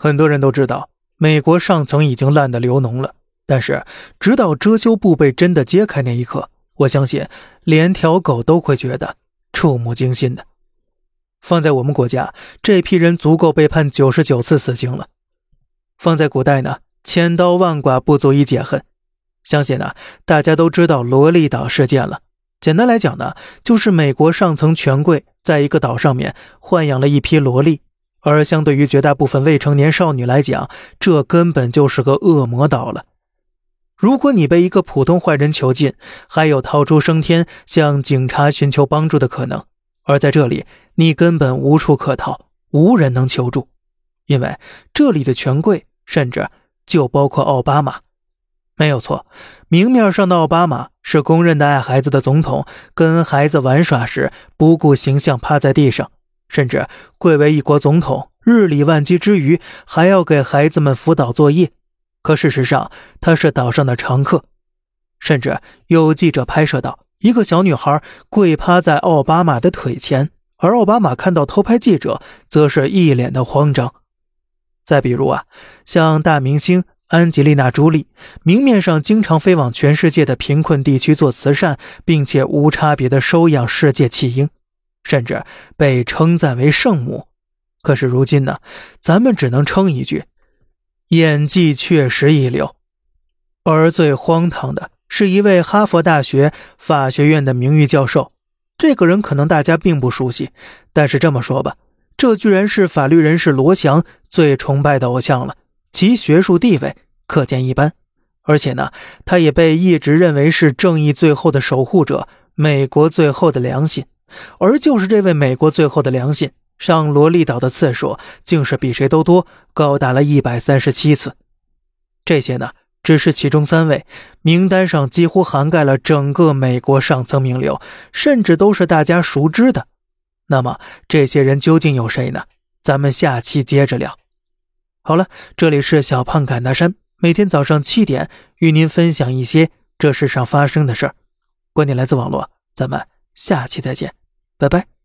很多人都知道，美国上层已经烂得流脓了。但是，直到遮羞布被真的揭开那一刻，我相信连条狗都会觉得触目惊心的。放在我们国家，这批人足够被判九十九次死刑了。放在古代呢，千刀万剐不足以解恨。相信呢，大家都知道萝莉岛事件了。简单来讲呢，就是美国上层权贵在一个岛上面豢养了一批萝莉。而相对于绝大部分未成年少女来讲，这根本就是个恶魔岛了。如果你被一个普通坏人囚禁，还有逃出升天向警察寻求帮助的可能；而在这里，你根本无处可逃，无人能求助，因为这里的权贵甚至就包括奥巴马。没有错，明面上的奥巴马是公认的爱孩子的总统，跟孩子玩耍时不顾形象趴在地上。甚至贵为一国总统，日理万机之余，还要给孩子们辅导作业。可事实上，他是岛上的常客。甚至有记者拍摄到一个小女孩跪趴在奥巴马的腿前，而奥巴马看到偷拍记者，则是一脸的慌张。再比如啊，像大明星安吉丽娜·朱莉，明面上经常飞往全世界的贫困地区做慈善，并且无差别的收养世界弃婴。甚至被称赞为圣母，可是如今呢，咱们只能称一句，演技确实一流。而最荒唐的是一位哈佛大学法学院的名誉教授，这个人可能大家并不熟悉，但是这么说吧，这居然是法律人士罗翔最崇拜的偶像了，其学术地位可见一斑。而且呢，他也被一直认为是正义最后的守护者，美国最后的良心。而就是这位美国最后的良心，上罗莉岛的次数竟是比谁都多，高达了一百三十七次。这些呢，只是其中三位，名单上几乎涵盖了整个美国上层名流，甚至都是大家熟知的。那么，这些人究竟有谁呢？咱们下期接着聊。好了，这里是小胖侃大山，每天早上七点与您分享一些这世上发生的事儿，观点来自网络，咱们下期再见。拜拜。